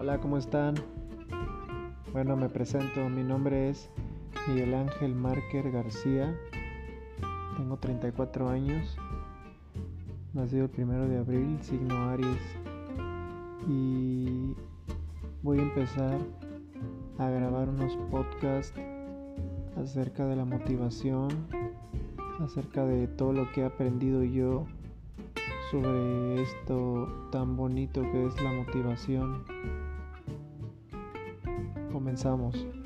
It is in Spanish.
Hola, ¿cómo están? Bueno, me presento. Mi nombre es Miguel Ángel Márquez García. Tengo 34 años. Nacido el primero de abril, signo Aries. Y voy a empezar a grabar unos podcasts acerca de la motivación, acerca de todo lo que he aprendido yo sobre esto tan bonito que es la motivación. Comenzamos.